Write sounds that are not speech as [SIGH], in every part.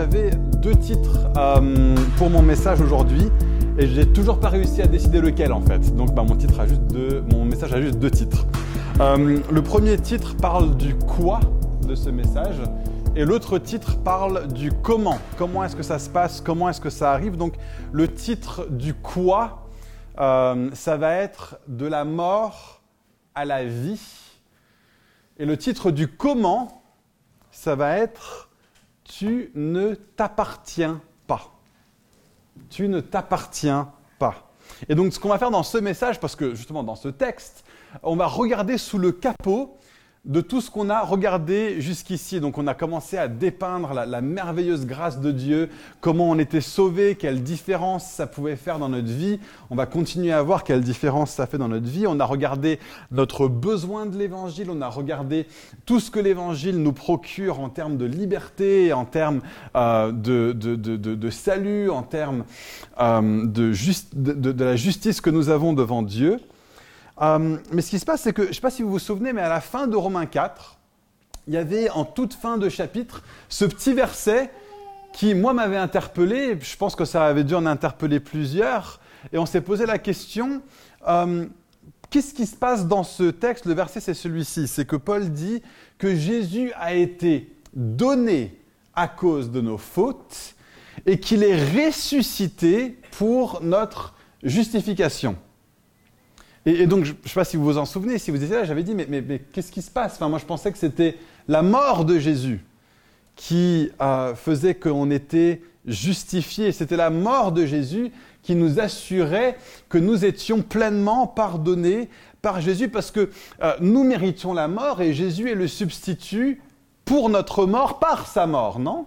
j'avais deux titres euh, pour mon message aujourd'hui et j'ai toujours pas réussi à décider lequel en fait. Donc bah, mon, titre a juste deux, mon message a juste deux titres. Euh, le premier titre parle du quoi de ce message et l'autre titre parle du comment. Comment est-ce que ça se passe? Comment est-ce que ça arrive? Donc le titre du quoi, euh, ça va être de la mort à la vie. Et le titre du comment, ça va être tu ne t'appartiens pas. Tu ne t'appartiens pas. Et donc ce qu'on va faire dans ce message, parce que justement dans ce texte, on va regarder sous le capot de tout ce qu'on a regardé jusqu'ici. Donc on a commencé à dépeindre la, merveilleuse grâce de Dieu, comment on était sauvé, quelle différence ça pouvait faire dans notre vie. On va continuer à voir quelle différence ça fait dans notre vie. On a regardé notre besoin de l'évangile, on a regardé tout ce que l'évangile nous procure en termes de liberté, en termes euh, de, salut, en termes euh, de la justice que nous avons devant Dieu. Euh, mais ce qui se passe, c'est que, je ne sais pas si vous vous souvenez, mais à la fin de Romains 4, il y avait en toute fin de chapitre ce petit verset qui, moi, m'avait interpellé. Je pense que ça avait dû en interpeller plusieurs. Et on s'est posé la question, euh, qu'est-ce qui se passe dans ce texte? Le verset, c'est celui-ci. C'est que Paul dit que Jésus a été donné à cause de nos fautes et qu'il est ressuscité pour notre justification. Et, donc, je ne sais pas si vous vous en souvenez, si vous étiez là, j'avais dit, mais, mais, qu'est-ce qui se passe? Enfin, Moi, je pensais que c'était la mort de Jésus qui euh, faisait qu'on était justifié. C'était la mort de Jésus qui nous assurait que nous étions pleinement pardonnés par Jésus parce que euh, nous méritions la mort et Jésus est le substitut pour notre mort par sa mort, non?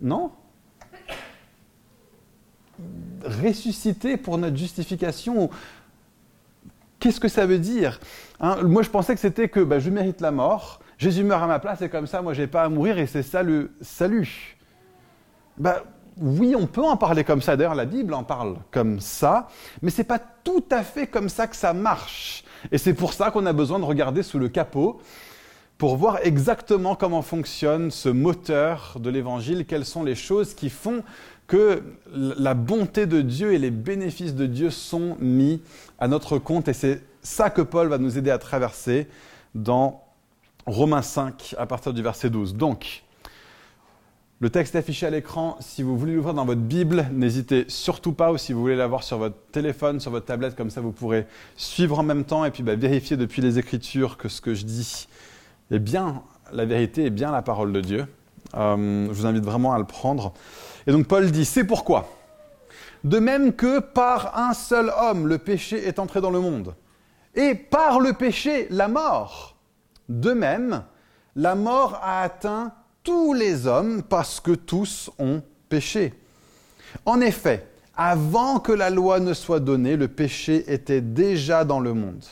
Non? Ressuscité pour notre justification Qu'est-ce que ça veut dire hein? Moi, je pensais que c'était que bah, je mérite la mort, Jésus meurt à ma place et comme ça, moi, je n'ai pas à mourir et c'est ça le salut. Bah, oui, on peut en parler comme ça. D'ailleurs, la Bible en parle comme ça, mais ce n'est pas tout à fait comme ça que ça marche. Et c'est pour ça qu'on a besoin de regarder sous le capot pour voir exactement comment fonctionne ce moteur de l'évangile, quelles sont les choses qui font que la bonté de Dieu et les bénéfices de Dieu sont mis à notre compte. Et c'est ça que Paul va nous aider à traverser dans Romains 5 à partir du verset 12. Donc, le texte affiché à l'écran. Si vous voulez l'ouvrir dans votre Bible, n'hésitez surtout pas, ou si vous voulez l'avoir sur votre téléphone, sur votre tablette, comme ça vous pourrez suivre en même temps et puis bah, vérifier depuis les Écritures que ce que je dis est bien la vérité, est bien la parole de Dieu. Euh, je vous invite vraiment à le prendre. Et donc Paul dit, c'est pourquoi? De même que par un seul homme, le péché est entré dans le monde. Et par le péché, la mort. De même, la mort a atteint tous les hommes parce que tous ont péché. En effet, avant que la loi ne soit donnée, le péché était déjà dans le monde.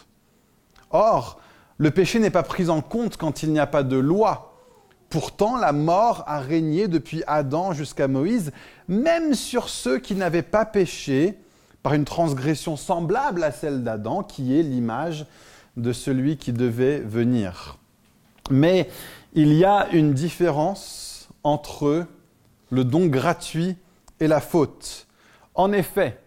Or, le péché n'est pas pris en compte quand il n'y a pas de loi. Pourtant, la mort a régné depuis Adam jusqu'à Moïse, même sur ceux qui n'avaient pas péché par une transgression semblable à celle d'Adam, qui est l'image de celui qui devait venir. Mais il y a une différence entre le don gratuit et la faute. En effet,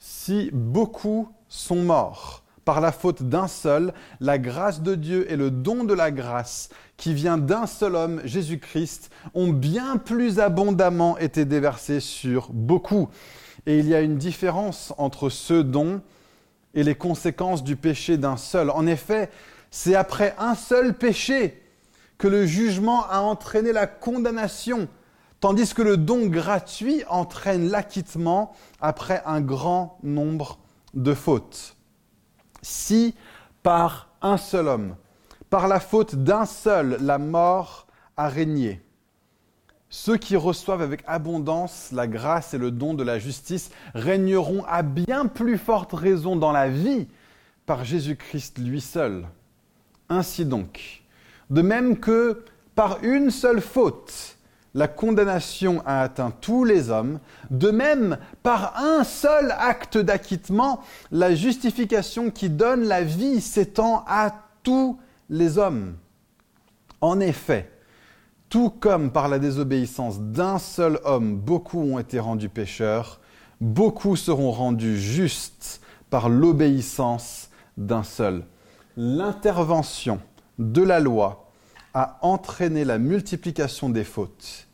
si beaucoup sont morts, par la faute d'un seul, la grâce de Dieu et le don de la grâce qui vient d'un seul homme, Jésus-Christ, ont bien plus abondamment été déversés sur beaucoup. Et il y a une différence entre ce don et les conséquences du péché d'un seul. En effet, c'est après un seul péché que le jugement a entraîné la condamnation, tandis que le don gratuit entraîne l'acquittement après un grand nombre de fautes si par un seul homme, par la faute d'un seul, la mort a régné, ceux qui reçoivent avec abondance la grâce et le don de la justice régneront à bien plus forte raison dans la vie par Jésus-Christ lui seul. Ainsi donc, de même que par une seule faute, la condamnation a atteint tous les hommes, de même, par un seul acte d'acquittement, la justification qui donne la vie s'étend à tous les hommes. En effet, Tout comme par la désobéissance d'un seul homme, beaucoup ont été rendus pécheurs, beaucoup seront rendus justes par l'obéissance d'un seul. L'intervention de la loi a entraîné la multiplication des fautes.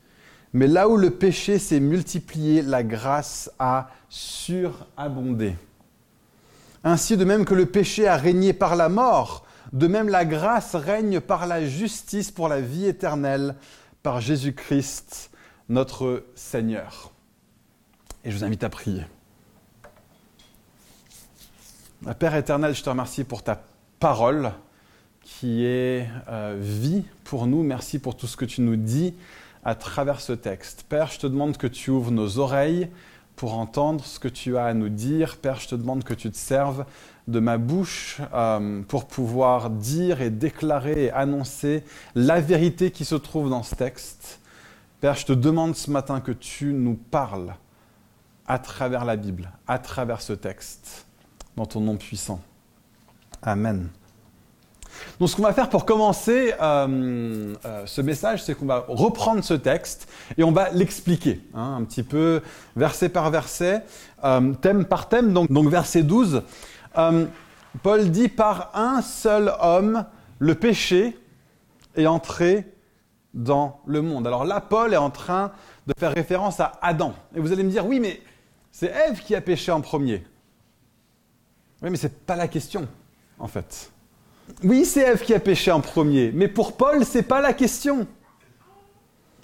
Mais là où le péché s'est multiplié, la grâce a surabondé. Ainsi, de même que le péché a régné par la mort, de même la grâce règne par la justice pour la vie éternelle, par Jésus-Christ, notre Seigneur. Et je vous invite à prier. Père éternel, je te remercie pour ta parole qui est euh, vie pour nous. Merci pour tout ce que tu nous dis à travers ce texte. Père, je te demande que tu ouvres nos oreilles pour entendre ce que tu as à nous dire. Père, je te demande que tu te serves de ma bouche euh, pour pouvoir dire et déclarer et annoncer la vérité qui se trouve dans ce texte. Père, je te demande ce matin que tu nous parles à travers la Bible, à travers ce texte, dans ton nom puissant. Amen. Donc ce qu'on va faire pour commencer euh, euh, ce message, c'est qu'on va reprendre ce texte et on va l'expliquer hein, un petit peu verset par verset, euh, thème par thème. Donc, donc verset 12, Paul dit par un seul homme, le péché est entré dans le monde. Alors là, Paul est en train de faire référence à Adam. Et vous allez me dire, oui, mais c'est Ève qui a péché en premier. Oui, mais ce n'est pas la question, en fait. Oui, c'est Ève qui a péché en premier, mais pour Paul, ce n'est pas la question.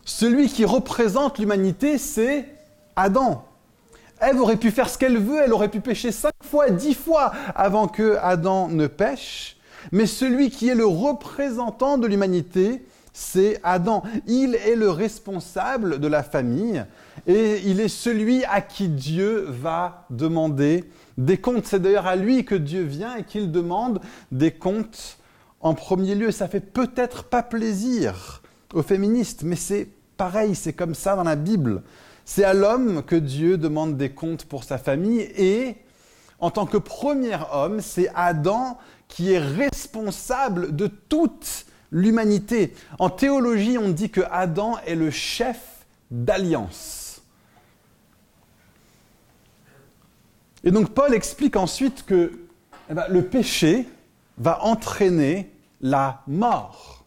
Celui qui représente l'humanité, c'est Adam. Ève aurait pu faire ce qu'elle veut, elle aurait pu pécher cinq fois, dix fois avant que Adam ne pêche, mais celui qui est le représentant de l'humanité, c'est Adam. Il est le responsable de la famille et il est celui à qui Dieu va demander des comptes. C'est d'ailleurs à lui que Dieu vient et qu'il demande des comptes en premier lieu. Ça fait peut-être pas plaisir aux féministes, mais c'est pareil, c'est comme ça dans la Bible. C'est à l'homme que Dieu demande des comptes pour sa famille et en tant que premier homme, c'est Adam qui est responsable de toute l'humanité. En théologie, on dit que Adam est le chef d'alliance. Et donc Paul explique ensuite que eh ben, le péché va entraîner la mort.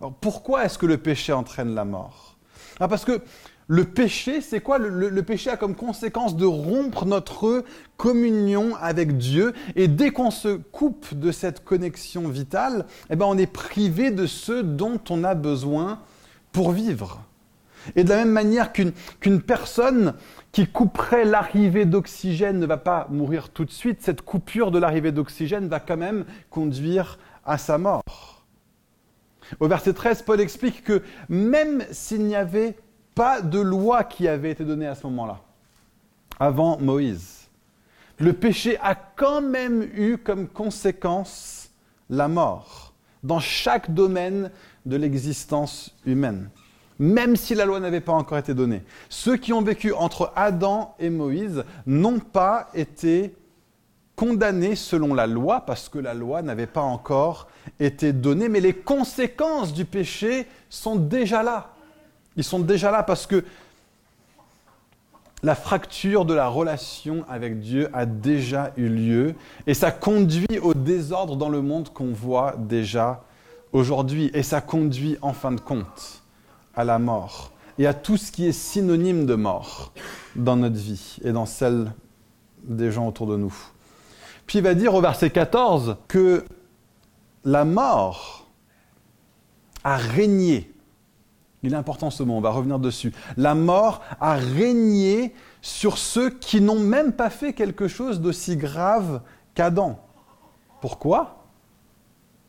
Alors pourquoi est-ce que le péché entraîne la mort? Ah, Parce que le péché, c'est quoi? Le, péché a comme conséquence de rompre notre communion avec Dieu. Et dès qu'on se coupe de cette connexion vitale, eh ben on est privé de ce dont on a besoin pour vivre. Et de la même manière qu'une personne qui couperait l'arrivée d'oxygène ne va pas mourir tout de suite, cette coupure de l'arrivée d'oxygène va quand même conduire à sa mort. Au verset 13, Paul explique que même s'il n'y avait pas de loi qui avait été donnée à ce moment-là, avant Moïse. Le péché a quand même eu comme conséquence la mort dans chaque domaine de l'existence humaine, même si la loi n'avait pas encore été donnée. Ceux qui ont vécu entre Adam et Moïse n'ont pas été condamnés selon la loi, parce que la loi n'avait pas encore été donnée, mais les conséquences du péché sont déjà là. Ils sont déjà là parce que la fracture de la relation avec Dieu a déjà eu lieu et ça conduit au désordre dans le monde qu'on voit déjà aujourd'hui et ça conduit en fin de compte à la mort et à tout ce qui est synonyme de mort dans notre vie et dans celle des gens autour de nous. Puis il va dire au verset 14 que la mort a régné il est important ce mot, on va revenir dessus. La mort a régné sur ceux qui n'ont même pas fait quelque chose d'aussi grave qu'Adam. Pourquoi?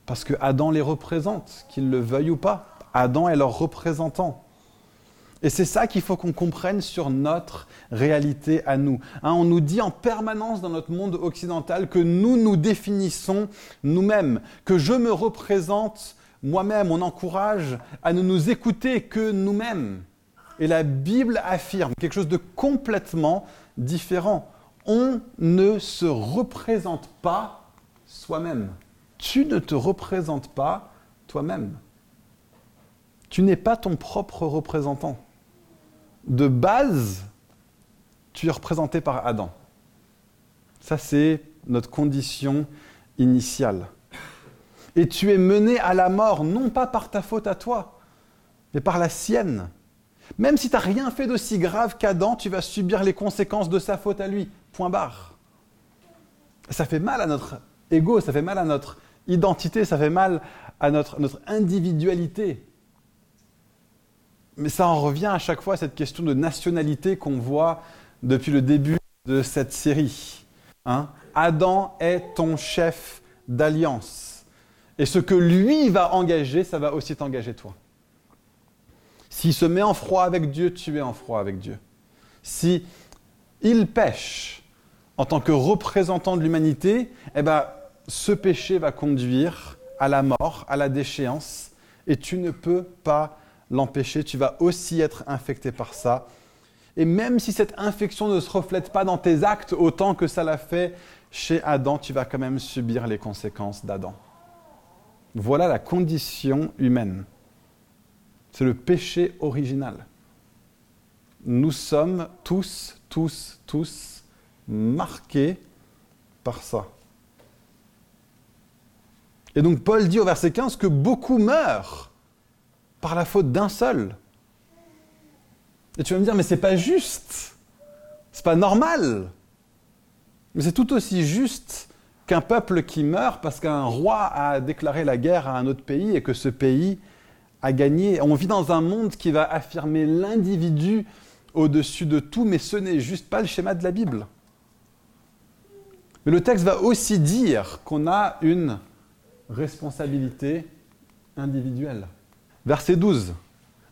Parce que Adam les représente, qu'ils le veuillent ou pas. Adam est leur représentant. Et c'est ça qu'il faut qu'on comprenne sur notre réalité à nous. Hein, on nous dit en permanence dans notre monde occidental que nous nous définissons nous-mêmes, que je me représente moi-même, on encourage à ne nous écouter que nous-mêmes. Et la Bible affirme quelque chose de complètement différent. On ne se représente pas soi-même. Tu ne te représentes pas toi-même. Tu n'es pas ton propre représentant. De base, tu es représenté par Adam. Ça, c'est notre condition initiale. Et tu es mené à la mort, non pas par ta faute à toi, mais par la sienne. Même si tu n'as rien fait d'aussi grave qu'Adam, tu vas subir les conséquences de sa faute à lui. Point barre. Ça fait mal à notre ego, ça fait mal à notre identité, ça fait mal à notre, notre individualité. Mais ça en revient à chaque fois à cette question de nationalité qu'on voit depuis le début de cette série. Hein. Adam est ton chef d'alliance. Et ce que lui va engager, ça va aussi t'engager toi. S'il se met en froid avec Dieu, tu es en froid avec Dieu. Si il pêche en tant que représentant de l'humanité, eh ben, ce péché va conduire à la mort, à la déchéance, et tu ne peux pas l'empêcher, tu vas aussi être infecté par ça. Et même si cette infection ne se reflète pas dans tes actes autant que ça l'a fait chez Adam, tu vas quand même subir les conséquences d'Adam. Voilà la condition humaine. C'est le péché original. Nous sommes tous, tous, tous marqués par ça. Et donc Paul dit au verset 15 que beaucoup meurent par la faute d'un seul. Et tu vas me dire, mais c'est pas juste. C'est pas normal. Mais c'est tout aussi juste qu'un peuple qui meurt parce qu'un roi a déclaré la guerre à un autre pays et que ce pays a gagné. On vit dans un monde qui va affirmer l'individu au-dessus de tout, mais ce n'est juste pas le schéma de la Bible. Mais le texte va aussi dire qu'on a une responsabilité individuelle. Verset 12.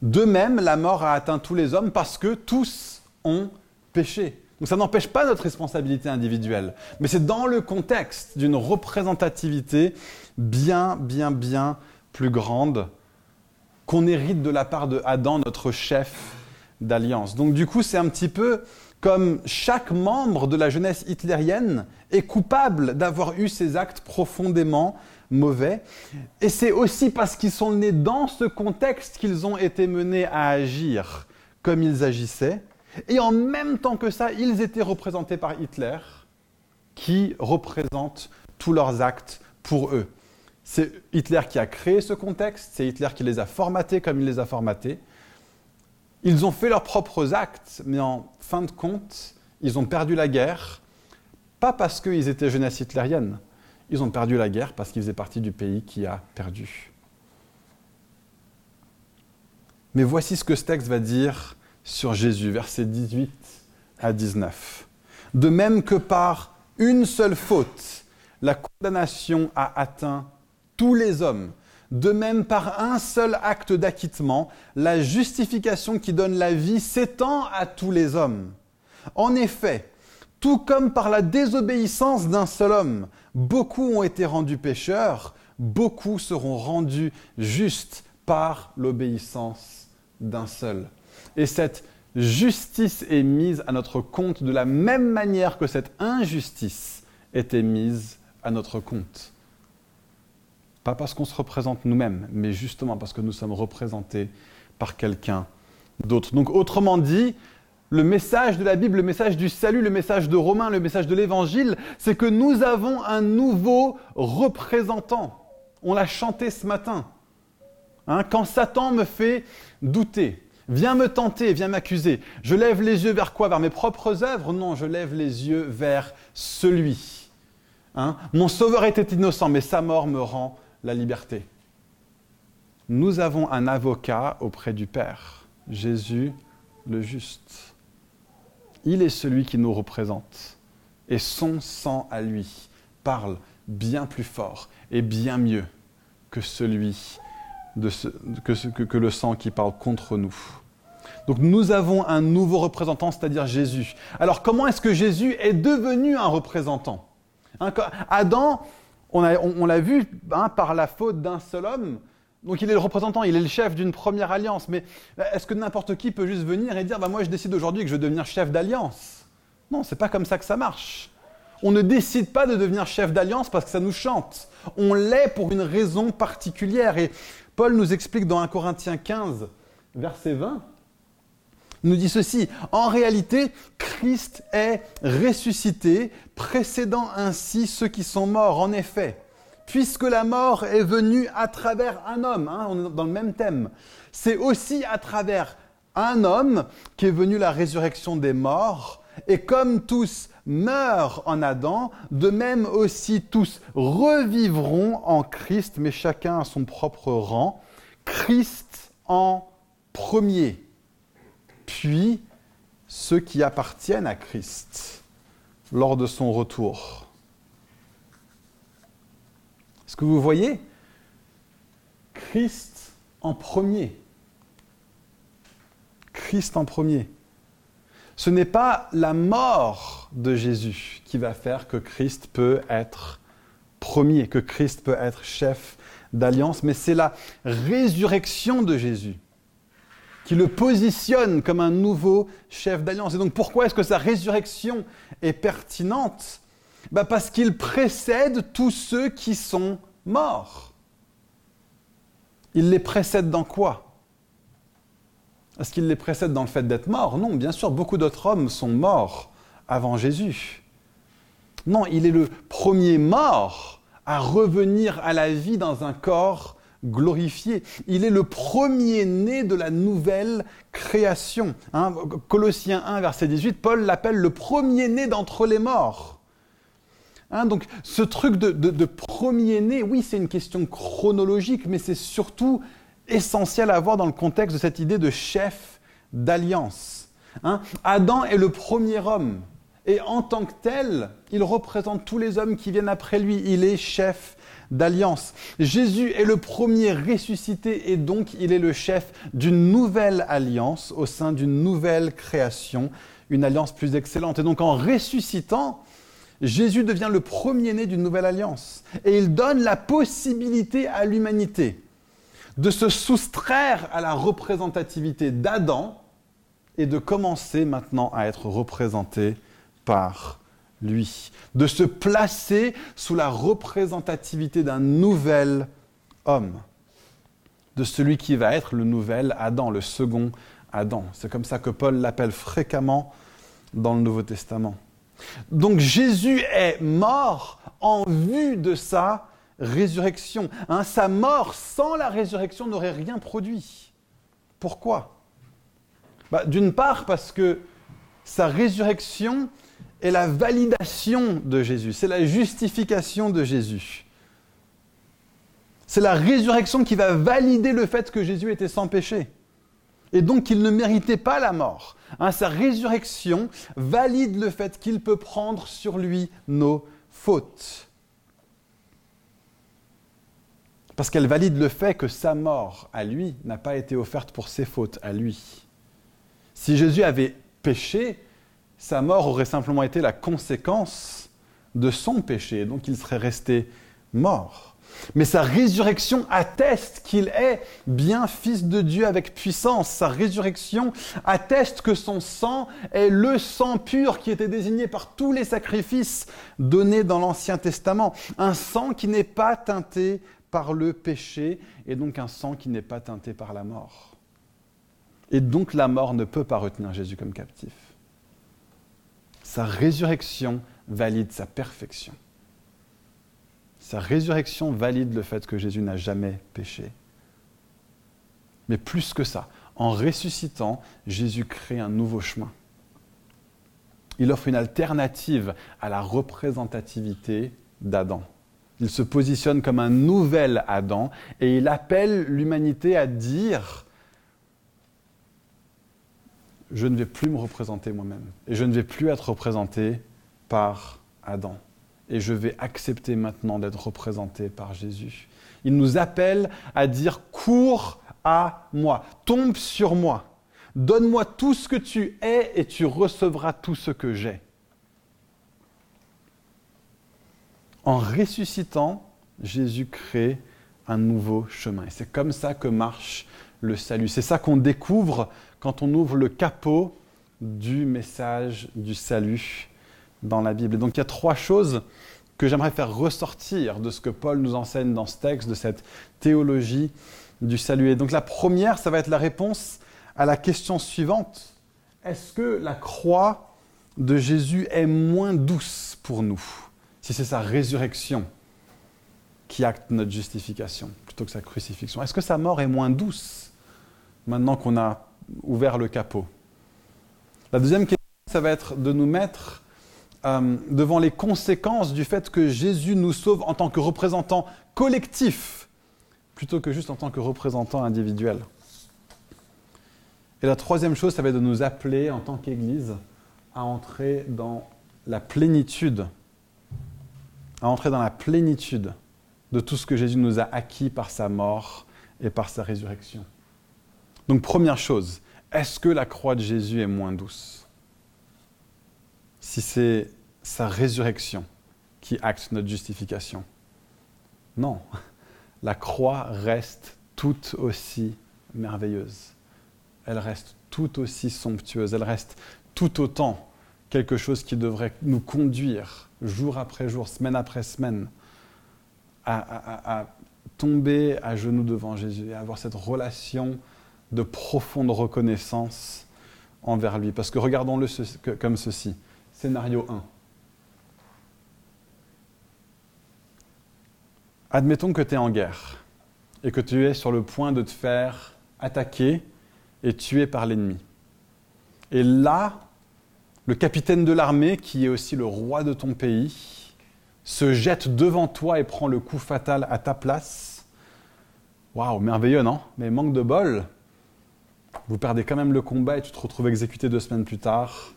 De même, la mort a atteint tous les hommes parce que tous ont péché. Donc ça n'empêche pas notre responsabilité individuelle, mais c'est dans le contexte d'une représentativité bien, bien, bien plus grande qu'on hérite de la part de Adam, notre chef d'alliance. Donc du coup, c'est un petit peu comme chaque membre de la jeunesse hitlérienne est coupable d'avoir eu ces actes profondément mauvais. Et c'est aussi parce qu'ils sont nés dans ce contexte qu'ils ont été menés à agir comme ils agissaient. Et en même temps que ça, ils étaient représentés par Hitler, qui représente tous leurs actes pour eux. C'est Hitler qui a créé ce contexte, c'est Hitler qui les a formatés comme il les a formatés. Ils ont fait leurs propres actes, mais en fin de compte, ils ont perdu la guerre, pas parce qu'ils étaient jeunesse hitlérienne, ils ont perdu la guerre parce qu'ils faisaient partie du pays qui a perdu. Mais voici ce que ce texte va dire sur Jésus, versets 18 à 19. De même que par une seule faute, la condamnation a atteint tous les hommes. De même, par un seul acte d'acquittement, la justification qui donne la vie s'étend à tous les hommes. En effet, tout comme par la désobéissance d'un seul homme, beaucoup ont été rendus pécheurs, beaucoup seront rendus justes par l'obéissance d'un seul. Et cette justice est mise à notre compte de la même manière que cette injustice était mise à notre compte. Pas parce qu'on se représente nous-mêmes, mais justement parce que nous sommes représentés par quelqu'un d'autre. Donc autrement dit, le message de la Bible, le message du salut, le message de Romains, le message de l'Évangile, c'est que nous avons un nouveau représentant. On l'a chanté ce matin. Hein, quand Satan me fait douter, vient me tenter, vient m'accuser, je lève les yeux vers quoi? Vers mes propres œuvres? Non, je lève les yeux vers celui. Hein, mon sauveur était innocent, mais sa mort me rend la liberté. Nous avons un avocat auprès du Père, Jésus le juste. Il est celui qui nous représente. Et son sang à lui parle bien plus fort et bien mieux que celui que le sang qui parle contre nous. Donc nous avons un nouveau représentant, c'est-à-dire Jésus. Alors comment est-ce que Jésus est devenu un représentant? Hein, Adam, on, l'a vu hein, par la faute d'un seul homme. Donc il est le représentant, il est le chef d'une première alliance. Mais est-ce que n'importe qui peut juste venir et dire bah, Moi je décide aujourd'hui que je veux devenir chef d'alliance? Non, c'est pas comme ça que ça marche. On ne décide pas de devenir chef d'alliance parce que ça nous chante. On l'est pour une raison particulière. Et Paul nous explique dans 1 Corinthiens 15, verset 20, il nous dit ceci, en réalité, Christ est ressuscité, précédant ainsi ceux qui sont morts. En effet, puisque la mort est venue à travers un homme, hein, dans le même thème, c'est aussi à travers un homme qui est venu la résurrection des morts, et comme tous meurent en Adam, de même aussi tous revivront en Christ, mais chacun à son propre rang. Christ en premier, puis ceux qui appartiennent à Christ lors de son retour. Est-ce que vous voyez Christ en premier. Christ en premier. Ce n'est pas la mort de Jésus qui va faire que Christ peut être premier, que Christ peut être chef d'alliance, mais c'est la résurrection de Jésus qui le positionne comme un nouveau chef d'alliance. Et donc pourquoi est-ce que sa résurrection est pertinente bah, Parce qu'il précède tous ceux qui sont morts. Il les précède dans quoi? Est-ce qu'il les précède dans le fait d'être mort Non, bien sûr, beaucoup d'autres hommes sont morts avant Jésus. Non, il est le premier mort à revenir à la vie dans un corps glorifié. Il est le premier-né de la nouvelle création. Hein, Colossiens 1, verset 18, Paul l'appelle le premier-né d'entre les morts. Hein, donc ce truc de, premier-né, oui, c'est une question chronologique, mais c'est surtout essentiel à voir dans le contexte de cette idée de chef d'alliance. Hein. Adam est le premier homme. Et en tant que tel, il représente tous les hommes qui viennent après lui. Il est chef d'alliance. Jésus est le premier ressuscité et donc il est le chef d'une nouvelle alliance au sein d'une nouvelle création, une alliance plus excellente. Et donc en ressuscitant, Jésus devient le premier-né d'une nouvelle alliance. Et il donne la possibilité à l'humanité de se soustraire à la représentativité d'Adam et de commencer maintenant à être représenté par lui, de se placer sous la représentativité d'un nouvel homme, de celui qui va être le nouvel Adam, le second Adam. C'est comme ça que Paul l'appelle fréquemment dans le Nouveau Testament. Donc Jésus est mort en vue de ça résurrection. Hein, sa mort sans la résurrection n'aurait rien produit. Pourquoi? Bah, D'une part parce que sa résurrection est la validation de Jésus, c'est la justification de Jésus. C'est la résurrection qui va valider le fait que Jésus était sans péché. Et donc qu'il ne méritait pas la mort. Hein, sa résurrection valide le fait qu'il peut prendre sur lui nos fautes parce qu'elle valide le fait que sa mort à lui n'a pas été offerte pour ses fautes à lui. Si Jésus avait péché, sa mort aurait simplement été la conséquence de son péché, donc il serait resté mort. Mais sa résurrection atteste qu'il est bien fils de Dieu avec puissance. Sa résurrection atteste que son sang est le sang pur qui était désigné par tous les sacrifices donnés dans l'Ancien Testament. Un sang qui n'est pas teinté par le péché et donc un sang qui n'est pas teinté par la mort. Et donc la mort ne peut pas retenir Jésus comme captif. Sa résurrection valide sa perfection. Sa résurrection valide le fait que Jésus n'a jamais péché. Mais plus que ça, en ressuscitant, Jésus crée un nouveau chemin. Il offre une alternative à la représentativité d'Adam. Il se positionne comme un nouvel Adam et il appelle l'humanité à dire je ne vais plus me représenter moi-même et je ne vais plus être représenté par Adam et je vais accepter maintenant d'être représenté par Jésus. Il nous appelle à dire cours à moi, tombe sur moi, donne-moi tout ce que tu es et tu recevras tout ce que j'ai. En ressuscitant, Jésus crée un nouveau chemin. Et c'est comme ça que marche le salut. C'est ça qu'on découvre quand on ouvre le capot du message du salut dans la Bible. Et donc il y a trois choses que j'aimerais faire ressortir de ce que Paul nous enseigne dans ce texte, de cette théologie du salut. Et donc la première, ça va être la réponse à la question suivante. Est-ce que la croix de Jésus est moins douce pour nous si c'est sa résurrection qui acte notre justification plutôt que sa crucifixion? Est-ce que sa mort est moins douce maintenant qu'on a ouvert le capot? La deuxième question, ça va être de nous mettre euh, devant les conséquences du fait que Jésus nous sauve en tant que représentant collectif plutôt que juste en tant que représentant individuel. Et la troisième chose, ça va être de nous appeler en tant qu'Église à entrer dans la plénitude, à entrer dans la plénitude de tout ce que Jésus nous a acquis par sa mort et par sa résurrection. Donc première chose, est-ce que la croix de Jésus est moins douce? Si c'est sa résurrection qui acte notre justification. Non, [LAUGHS] la croix reste tout aussi merveilleuse. Elle reste tout aussi somptueuse. Elle reste tout autant quelque chose qui devrait nous conduire jour après jour, semaine après semaine, à, tomber à genoux devant Jésus et à avoir cette relation de profonde reconnaissance envers lui. Parce que regardons-le comme ceci. Scénario 1. Admettons que tu es en guerre et que tu es sur le point de te faire attaquer et tuer par l'ennemi. Et là, le capitaine de l'armée, qui est aussi le roi de ton pays, se jette devant toi et prend le coup fatal à ta place. Waouh, merveilleux, non? Mais manque de bol. Vous perdez quand même le combat et tu te retrouves exécuté deux semaines plus tard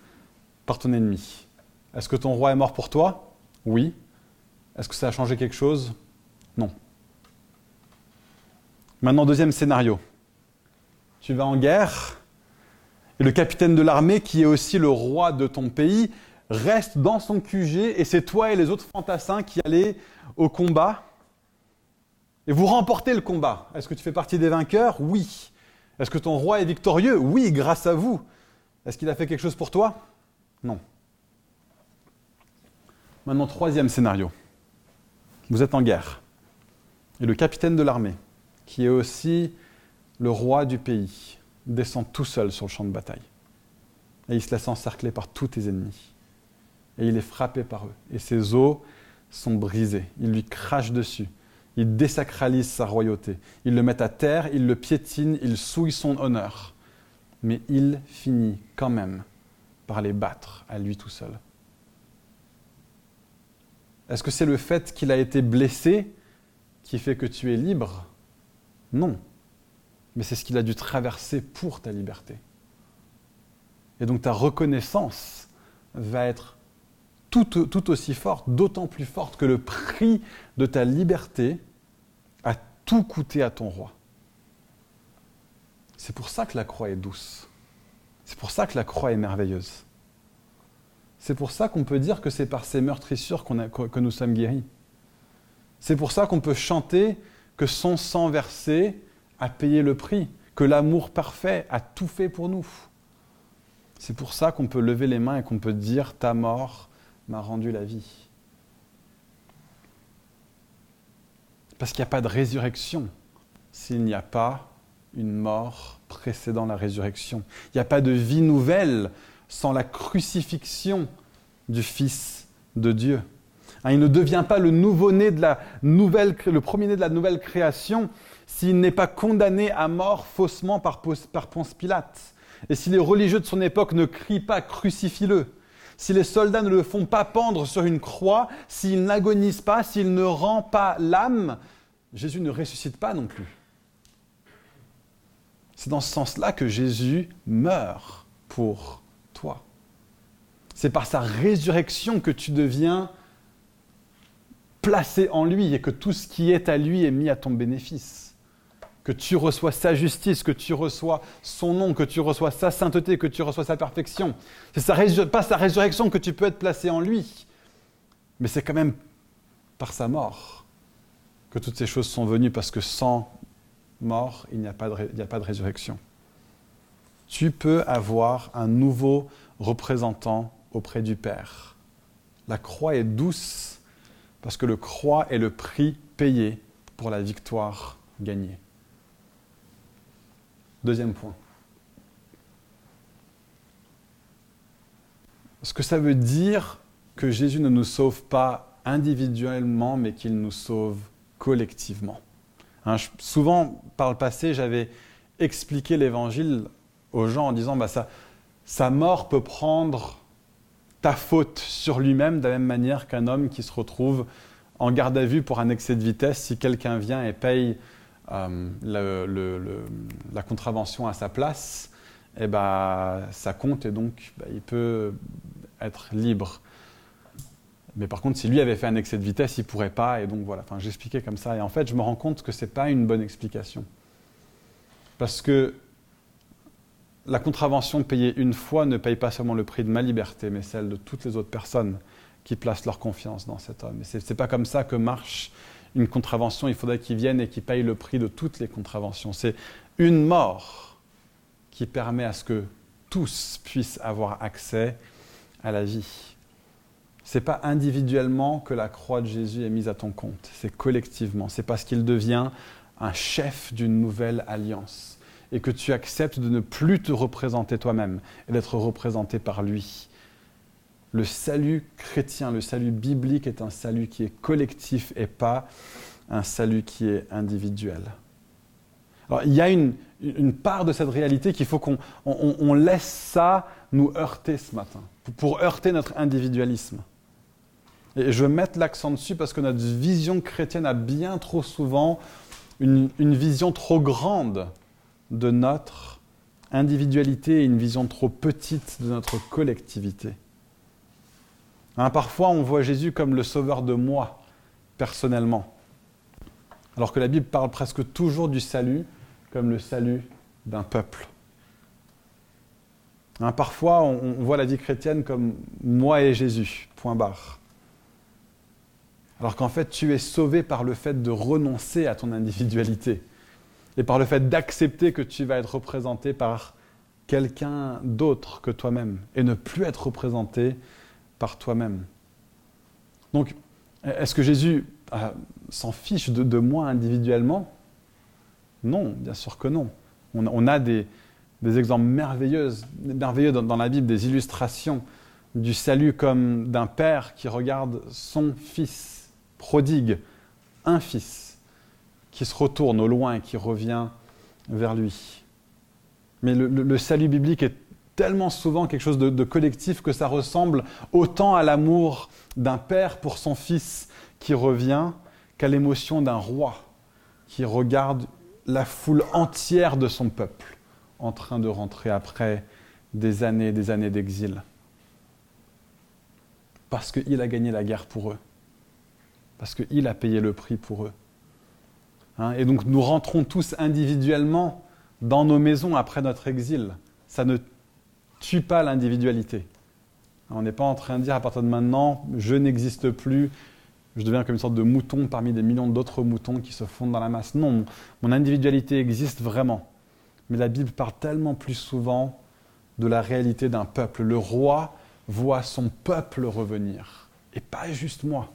par ton ennemi. Est-ce que ton roi est mort pour toi? Oui. Est-ce que ça a changé quelque chose? Non. Maintenant, deuxième scénario. Tu vas en guerre et le capitaine de l'armée, qui est aussi le roi de ton pays, reste dans son QG et c'est toi et les autres fantassins qui allez au combat. Et vous remportez le combat. Est-ce que tu fais partie des vainqueurs? Oui. Est-ce que ton roi est victorieux? Oui, grâce à vous. Est-ce qu'il a fait quelque chose pour toi? Non. Maintenant, troisième scénario. Vous êtes en guerre. Et le capitaine de l'armée, qui est aussi le roi du pays, descend tout seul sur le champ de bataille. Et il se laisse encercler par tous tes ennemis. Et il est frappé par eux. Et ses os sont brisés. Il lui crache dessus. Il désacralise sa royauté. Il le met à terre, il le piétine, il souille son honneur. Mais il finit quand même par les battre à lui tout seul. Est-ce que c'est le fait qu'il a été blessé qui fait que tu es libre? Non. Mais c'est ce qu'il a dû traverser pour ta liberté. Et donc ta reconnaissance va être tout, aussi forte, d'autant plus forte que le prix de ta liberté a tout coûté à ton roi. C'est pour ça que la croix est douce. C'est pour ça que la croix est merveilleuse. C'est pour ça qu'on peut dire que c'est par ces meurtrissures que nous sommes guéris. C'est pour ça qu'on peut chanter que son sang versé a payé le prix, que l'amour parfait a tout fait pour nous. C'est pour ça qu'on peut lever les mains et qu'on peut dire ta mort m'a rendu la vie. Parce qu'il n'y a pas de résurrection s'il n'y a pas une mort précédant la résurrection. Il n'y a pas de vie nouvelle sans la crucifixion du Fils de Dieu. Hein, il ne devient pas le nouveau-né de la nouvelle, le premier-né de la nouvelle création s'il n'est pas condamné à mort faussement par, par Ponce Pilate. Et si les religieux de son époque ne crient pas crucifie-le, si les soldats ne le font pas pendre sur une croix, s'il n'agonise pas, s'il ne rend pas l'âme, Jésus ne ressuscite pas non plus. C'est dans ce sens-là que Jésus meurt pour toi. C'est par sa résurrection que tu deviens placé en lui et que tout ce qui est à lui est mis à ton bénéfice. Que tu reçois sa justice, que tu reçois son nom, que tu reçois sa sainteté, que tu reçois sa perfection. C'est pas sa résurrection que tu peux être placé en lui, mais c'est quand même par sa mort que toutes ces choses sont venues, parce que sans mort, il n'y a, pas de, résurrection. Tu peux avoir un nouveau représentant auprès du Père. La croix est douce parce que le croix est le prix payé pour la victoire gagnée. Deuxième point. Ce que ça veut dire que Jésus ne nous sauve pas individuellement, mais qu'il nous sauve collectivement. Hein, souvent, par le passé, j'avais expliqué l'évangile aux gens en disant bah, sa mort peut prendre ta faute sur lui-même de la même manière qu'un homme qui se retrouve en garde à vue pour un excès de vitesse, si quelqu'un vient et paye euh, la contravention à sa place, eh ça compte et donc bah, il peut être libre. Mais par contre, si lui avait fait un excès de vitesse, il ne pourrait pas. Et donc voilà, enfin, j'expliquais comme ça. Et en fait, je me rends compte que ce n'est pas une bonne explication. Parce que la contravention payée une fois ne paye pas seulement le prix de ma liberté, mais celle de toutes les autres personnes qui placent leur confiance dans cet homme. Et ce n'est pas comme ça que marche une contravention. Il faudrait qu'il vienne et qu'il paye le prix de toutes les contraventions. C'est une mort qui permet à ce que tous puissent avoir accès à la vie. C'est pas individuellement que la croix de Jésus est mise à ton compte, c'est collectivement. C'est parce qu'il devient un chef d'une nouvelle alliance et que tu acceptes de ne plus te représenter toi-même et d'être représenté par lui. Le salut chrétien, le salut biblique est un salut qui est collectif et pas un salut qui est individuel. Alors, il y a une, part de cette réalité qu'il faut qu'on laisse ça nous heurter ce matin, pour heurter notre individualisme. Et je veux mettre l'accent dessus parce que notre vision chrétienne a bien trop souvent une, vision trop grande de notre individualité et une vision trop petite de notre collectivité. Hein, parfois, on voit Jésus comme le sauveur de moi, personnellement, alors que la Bible parle presque toujours du salut comme le salut d'un peuple. Hein, parfois, on, voit la vie chrétienne comme moi et Jésus, point barre. Alors qu'en fait, tu es sauvé par le fait de renoncer à ton individualité et par le fait d'accepter que tu vas être représenté par quelqu'un d'autre que toi-même et ne plus être représenté par toi-même. Donc, est-ce que Jésus euh, s'en fiche de, moi individuellement? Non, bien sûr que non. On, a des, exemples merveilleux, merveilleux dans la Bible, des illustrations du salut comme d'un père qui regarde son fils prodigue un fils qui se retourne au loin et qui revient vers lui. Mais le, salut biblique est tellement souvent quelque chose de, collectif que ça ressemble autant à l'amour d'un père pour son fils qui revient qu'à l'émotion d'un roi qui regarde la foule entière de son peuple en train de rentrer après des années et des années d'exil. Parce qu'il a gagné la guerre pour eux parce qu'il a payé le prix pour eux. Hein, et donc nous rentrons tous individuellement dans nos maisons après notre exil. Ça ne tue pas l'individualité. On n'est pas en train de dire à partir de maintenant, je n'existe plus, je deviens comme une sorte de mouton parmi des millions d'autres moutons qui se fondent dans la masse. Non, mon individualité existe vraiment. Mais la Bible parle tellement plus souvent de la réalité d'un peuple. Le roi voit son peuple revenir, et pas juste moi.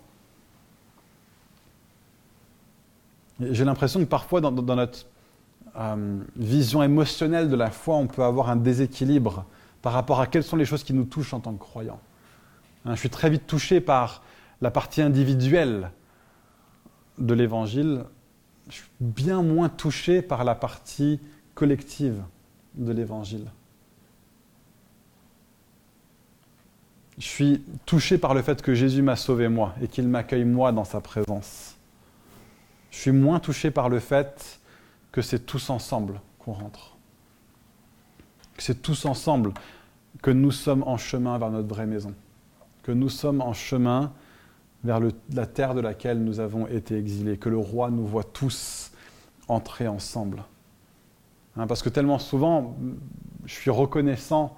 J'ai l'impression que parfois, dans, notre euh, vision émotionnelle de la foi, on peut avoir un déséquilibre par rapport à quelles sont les choses qui nous touchent en tant que croyants. Hein, je suis très vite touché par la partie individuelle de l'évangile. Je suis bien moins touché par la partie collective de l'évangile. Je suis touché par le fait que Jésus m'a sauvé moi et qu'il m'accueille moi dans sa présence je suis moins touché par le fait que c'est tous ensemble qu'on rentre. Que c'est tous ensemble que nous sommes en chemin vers notre vraie maison. Que nous sommes en chemin vers la terre de laquelle nous avons été exilés. Que le roi nous voit tous entrer ensemble. Hein, parce que tellement souvent, je suis reconnaissant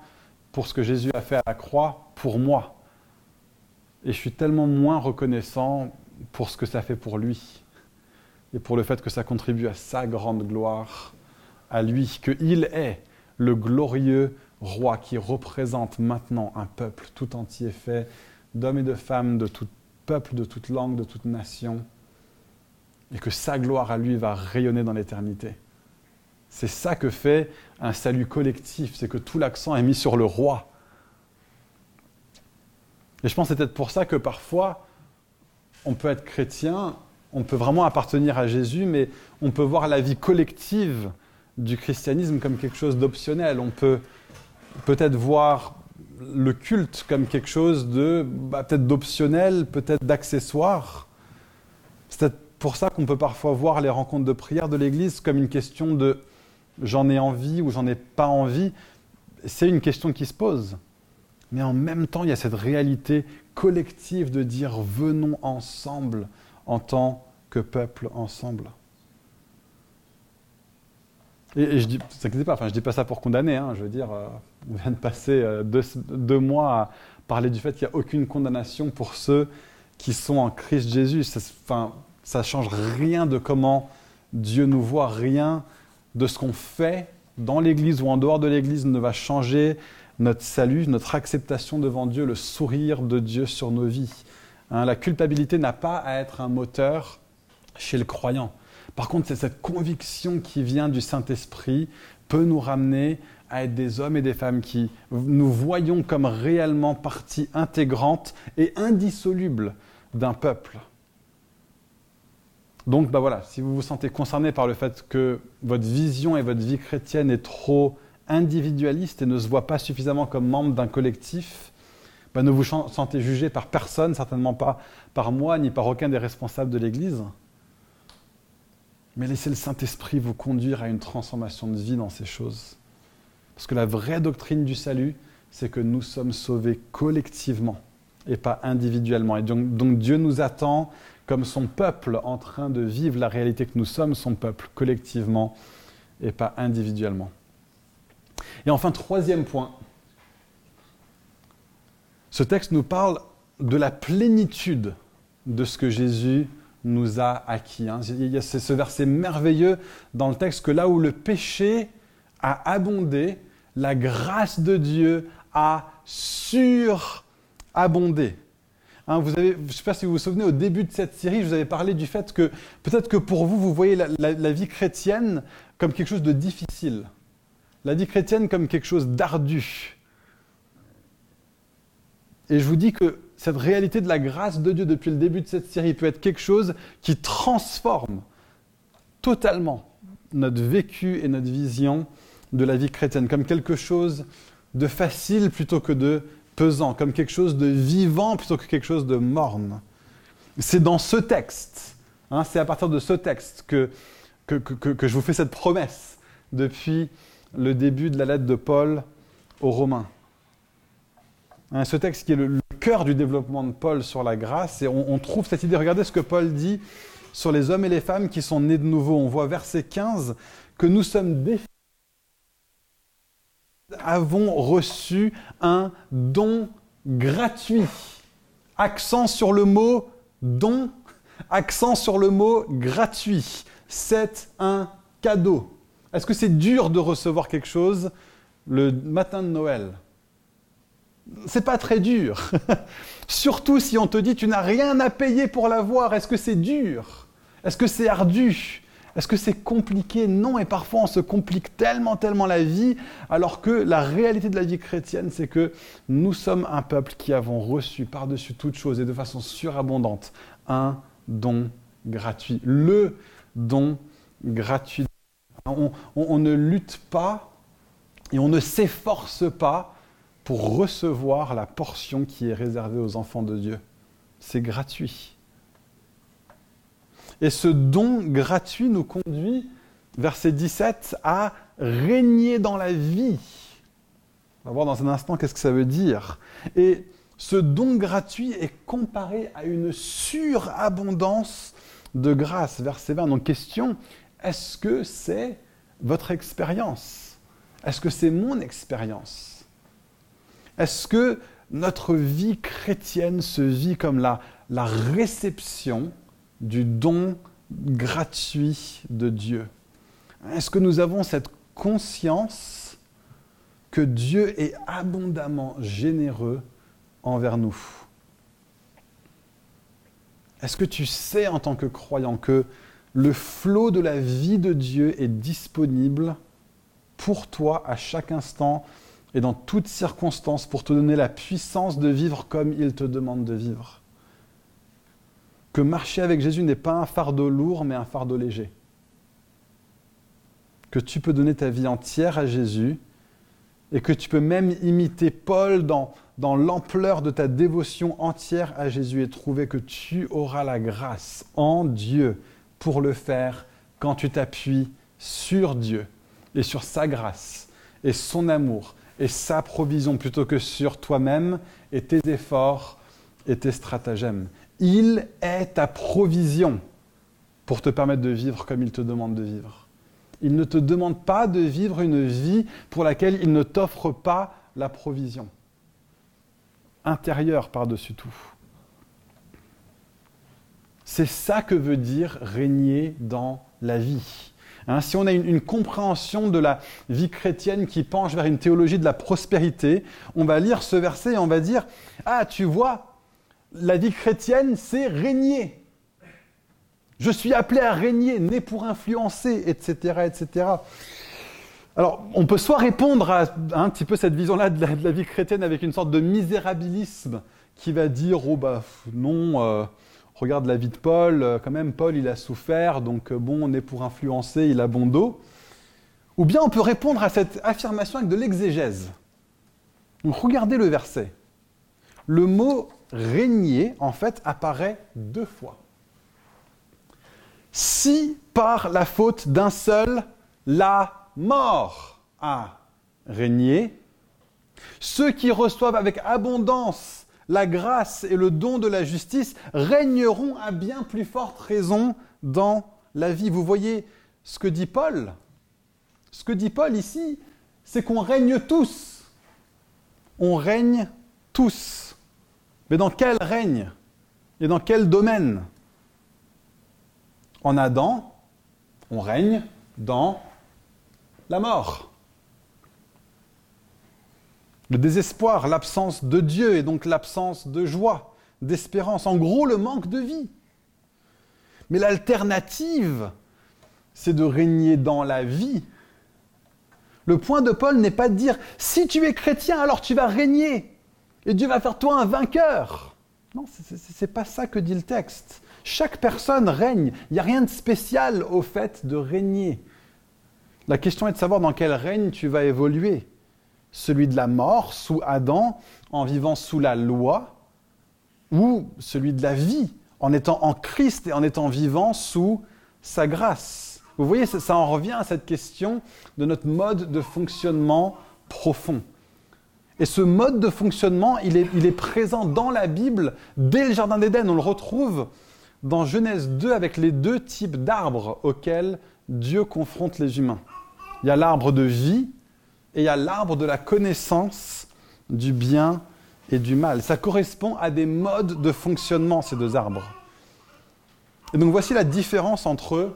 pour ce que Jésus a fait à la croix pour moi. Et je suis tellement moins reconnaissant pour ce que ça fait pour lui et pour le fait que ça contribue à sa grande gloire, à lui, qu'il est le glorieux roi qui représente maintenant un peuple tout entier fait d'hommes et de femmes, de tout peuple, de toute langue, de toute nation, et que sa gloire à lui va rayonner dans l'éternité. C'est ça que fait un salut collectif, c'est que tout l'accent est mis sur le roi. Et je pense que c'est peut-être pour ça que parfois, on peut être chrétien, on peut vraiment appartenir à Jésus, mais on peut voir la vie collective du christianisme comme quelque chose d'optionnel. On peut peut-être voir le culte comme quelque chose de bah, peut-être d'optionnel, peut-être d'accessoire. C'est pour ça qu'on peut parfois voir les rencontres de prière de l'Église comme une question de j'en ai envie ou j'en ai pas envie. C'est une question qui se pose. Mais en même temps, il y a cette réalité collective de dire venons ensemble en tant que peuple ensemble. Et, je dis, ne pas, enfin, je dis pas ça pour condamner. Hein, je veux dire, euh, on vient de passer euh, deux, mois à parler du fait qu'il n'y a aucune condamnation pour ceux qui sont en Christ Jésus. Ça, enfin, ça change rien de comment Dieu nous voit, rien de ce qu'on fait dans l'Église ou en dehors de l'Église ne va changer notre salut, notre acceptation devant Dieu, le sourire de Dieu sur nos vies. Hein, la culpabilité n'a pas à être un moteur chez le croyant. Par contre, c'est cette conviction qui vient du Saint-Esprit peut nous ramener à être des hommes et des femmes qui nous voyons comme réellement partie intégrante et indissoluble d'un peuple. Donc bah voilà, si vous vous sentez concerné par le fait que votre vision et votre vie chrétienne est trop individualiste et ne se voit pas suffisamment comme membre d'un collectif, bah, ne vous sentez jugé par personne, certainement pas par moi ni par aucun des responsables de l'Église. Mais laissez le Saint-Esprit vous conduire à une transformation de vie dans ces choses. Parce que la vraie doctrine du salut, c'est que nous sommes sauvés collectivement et pas individuellement. Et donc, donc, Dieu nous attend comme son peuple en train de vivre la réalité que nous sommes son peuple collectivement et pas individuellement. Et enfin, troisième point, ce texte nous parle de la plénitude de ce que Jésus nous a acquis. Hein. Il y a ce verset merveilleux dans le texte que là où le péché a abondé, la grâce de Dieu a surabondé. Hein, vous avez, je ne sais pas si vous vous souvenez, au début de cette série, je vous avais parlé du fait que peut-être que pour vous, vous voyez la, vie chrétienne comme quelque chose de difficile, la vie chrétienne comme quelque chose d'ardu. Et je vous dis que cette réalité de la grâce de Dieu depuis le début de cette série peut être quelque chose qui transforme totalement notre vécu et notre vision de la vie chrétienne, comme quelque chose de facile plutôt que de pesant, comme quelque chose de vivant plutôt que quelque chose de morne. C'est dans ce texte, hein, c'est à partir de ce texte que, je vous fais cette promesse depuis le début de la lettre de Paul aux Romains. Hein, ce texte qui est le, cœur du développement de Paul sur la grâce, et on, trouve cette idée, regardez ce que Paul dit sur les hommes et les femmes qui sont nés de nouveau. On voit verset 15 que nous sommes définis avons reçu un don gratuit. Accent sur le mot don, accent sur le mot gratuit. C'est un cadeau. Est-ce que c'est dur de recevoir quelque chose le matin de Noël? C'est pas très dur. [LAUGHS] Surtout si on te dit tu n'as rien à payer pour l'avoir. Est-ce que c'est dur? Est-ce que c'est ardu? Est-ce que c'est compliqué? Non, et parfois on se complique tellement, tellement la vie, alors que la réalité de la vie chrétienne, c'est que nous sommes un peuple qui avons reçu par-dessus toute chose et de façon surabondante un don gratuit. Le don gratuit. on ne lutte pas et on ne s'efforce pas pour recevoir la portion qui est réservée aux enfants de Dieu. C'est gratuit. Et ce don gratuit nous conduit, verset 17, à régner dans la vie. On va voir dans un instant qu'est-ce que ça veut dire. Et ce don gratuit est comparé à une surabondance de grâce. Verset 20. Donc question, est-ce que c'est votre expérience? Est-ce que c'est mon expérience? Est-ce que notre vie chrétienne se vit comme la, la réception du don gratuit de Dieu? Est-ce que nous avons cette conscience que Dieu est abondamment généreux envers nous? Est-ce que tu sais en tant que croyant que le flot de la vie de Dieu est disponible pour toi à chaque instant et dans toutes circonstances pour te donner la puissance de vivre comme il te demande de vivre. Que marcher avec Jésus n'est pas un fardeau lourd, mais un fardeau léger. Que tu peux donner ta vie entière à Jésus et que tu peux même imiter Paul dans, dans l'ampleur de ta dévotion entière à Jésus et trouver que tu auras la grâce en Dieu pour le faire quand tu t'appuies sur Dieu et sur sa grâce et son amour et sa provision plutôt que sur toi-même et tes efforts et tes stratagèmes. Il est ta provision pour te permettre de vivre comme il te demande de vivre. Il ne te demande pas de vivre une vie pour laquelle il ne t'offre pas la provision. Intérieure par-dessus tout. C'est ça que veut dire régner dans la vie. Hein, si on a une, compréhension de la vie chrétienne qui penche vers une théologie de la prospérité, on va lire ce verset et on va dire Ah, tu vois, la vie chrétienne, c'est régner. Je suis appelé à régner, né pour influencer, etc., etc. Alors, on peut soit répondre à un petit peu cette vision-là de, la vie chrétienne avec une sorte de misérabilisme qui va dire oh bah non. Euh, regarde la vie de Paul, euh, quand même, Paul, il a souffert, donc euh, bon, on est pour influencer, il a bon dos. Ou bien on peut répondre à cette affirmation avec de l'exégèse. Regardez le verset. Le mot régner, en fait, apparaît deux fois. Si par la faute d'un seul, la mort a régné, ceux qui reçoivent avec abondance la grâce et le don de la justice régneront à bien plus forte raison dans la vie. Vous voyez ce que dit Paul? Ce que dit Paul ici, c'est qu'on règne tous. On règne tous. Mais dans quel règne Et dans quel domaine? En Adam, on règne dans la mort le désespoir, l'absence de Dieu et donc l'absence de joie, d'espérance, en gros le manque de vie. Mais l'alternative, c'est de régner dans la vie. Le point de Paul n'est pas de dire si tu es chrétien, alors tu vas régner et Dieu va faire toi un vainqueur. Non, ce n'est pas ça que dit le texte. Chaque personne règne. Il n'y a rien de spécial au fait de régner. La question est de savoir dans quel règne tu vas évoluer celui de la mort sous Adam en vivant sous la loi, ou celui de la vie en étant en Christ et en étant vivant sous sa grâce. Vous voyez, ça, en revient à cette question de notre mode de fonctionnement profond. Et ce mode de fonctionnement, il est, il est présent dans la Bible dès le Jardin d'Éden. On le retrouve dans Genèse 2 avec les deux types d'arbres auxquels Dieu confronte les humains. Il y a l'arbre de vie et il y a l'arbre de la connaissance du bien et du mal. Ça correspond à des modes de fonctionnement, ces deux arbres. Et donc voici la différence entre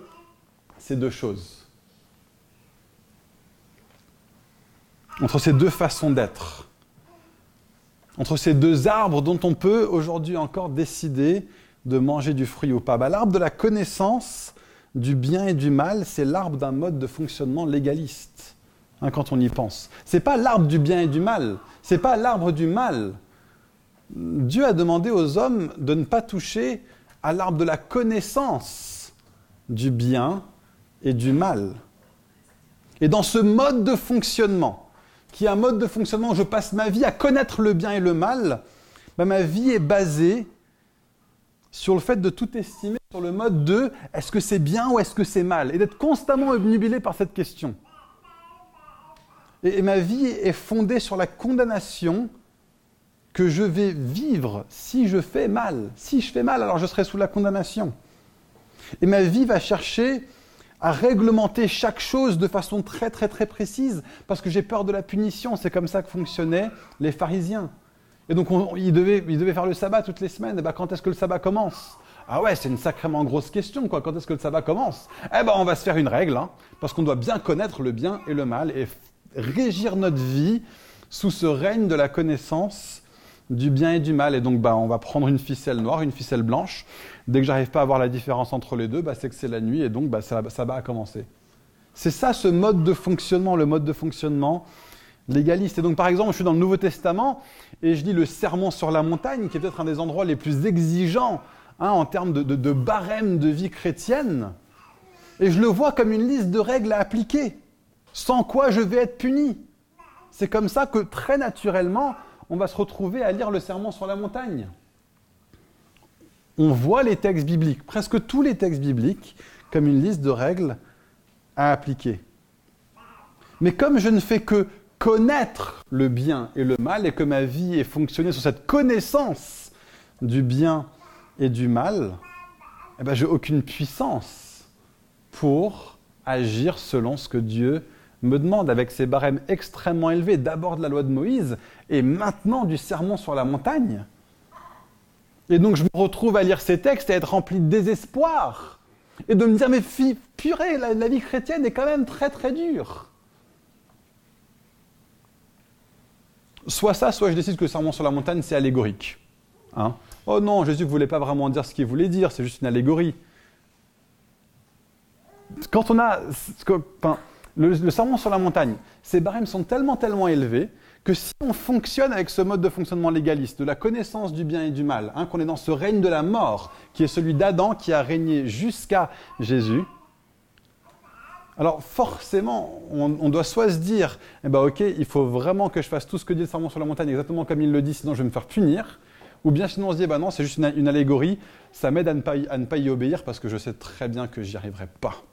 ces deux choses. Entre ces deux façons d'être. Entre ces deux arbres dont on peut aujourd'hui encore décider de manger du fruit ou pas. Bah, l'arbre de la connaissance du bien et du mal, c'est l'arbre d'un mode de fonctionnement légaliste. Hein, quand on y pense. C'est pas l'arbre du bien et du mal. C'est pas l'arbre du mal. Dieu a demandé aux hommes de ne pas toucher à l'arbre de la connaissance du bien et du mal. Et dans ce mode de fonctionnement, qui est un mode de fonctionnement où je passe ma vie à connaître le bien et le mal, ben ma vie est basée sur le fait de tout estimer sur le mode de est-ce que c'est bien ou est-ce que c'est mal, et d'être constamment obnubilé par cette question. Et, ma vie est fondée sur la condamnation que je vais vivre si je fais mal. Si je fais mal, alors je serai sous la condamnation. Et ma vie va chercher à réglementer chaque chose de façon très très très précise parce que j'ai peur de la punition. C'est comme ça que fonctionnaient les pharisiens. Et donc ils, devaient, faire le sabbat toutes les semaines. Et ben, quand est-ce que le sabbat commence? Ah ouais, c'est une sacrément grosse question. Quoi. Quand est-ce que le sabbat commence? Eh ben on va se faire une règle, hein, parce qu'on doit bien connaître le bien et le mal et régir notre vie sous ce règne de la connaissance du bien et du mal. Et donc, bah, on va prendre une ficelle noire, une ficelle blanche. Dès que j'arrive pas à voir la différence entre les deux, bah, c'est que c'est la nuit et donc bah, ça, va commencer. C'est ça ce mode de fonctionnement, le mode de fonctionnement légaliste. Et donc, par exemple, je suis dans le Nouveau Testament et je lis le Sermon sur la montagne, qui est peut-être un des endroits les plus exigeants hein, en termes de, de barème de vie chrétienne. Et je le vois comme une liste de règles à appliquer, sans quoi je vais être puni. C'est comme ça que très naturellement, on va se retrouver à lire le Sermon sur la montagne. On voit les textes bibliques, presque tous les textes bibliques, comme une liste de règles à appliquer. Mais comme je ne fais que connaître le bien et le mal et que ma vie est fonctionnée sur cette connaissance du bien et du mal, eh ben, j'ai aucune puissance pour agir selon ce que Dieu me demande avec ses barèmes extrêmement élevés, d'abord de la loi de Moïse et maintenant du sermon sur la montagne. Et donc je me retrouve à lire ces textes et à être rempli de désespoir et de me dire mais purée, la, la vie chrétienne est quand même très très dure. soit ça, soit je décide que le sermon sur la montagne, c'est allégorique. Hein oh non, Jésus ne voulait pas vraiment dire ce qu'il voulait dire, c'est juste une allégorie. Quand on a. le, sermon sur la montagne, ces barèmes sont tellement, tellement élevés que si on fonctionne avec ce mode de fonctionnement légaliste, de la connaissance du bien et du mal, hein, qu'on est dans ce règne de la mort, qui est celui d'Adam qui a régné jusqu'à Jésus, alors forcément, on, doit soit se dire, eh ben ok, il faut vraiment que je fasse tout ce que dit le serment sur la montagne exactement comme il le dit, sinon je vais me faire punir. Ou bien sinon on se dit, bah non, c'est juste une, allégorie, ça m'aide à, ne pas y obéir parce que je sais très bien que j'y arriverai pas.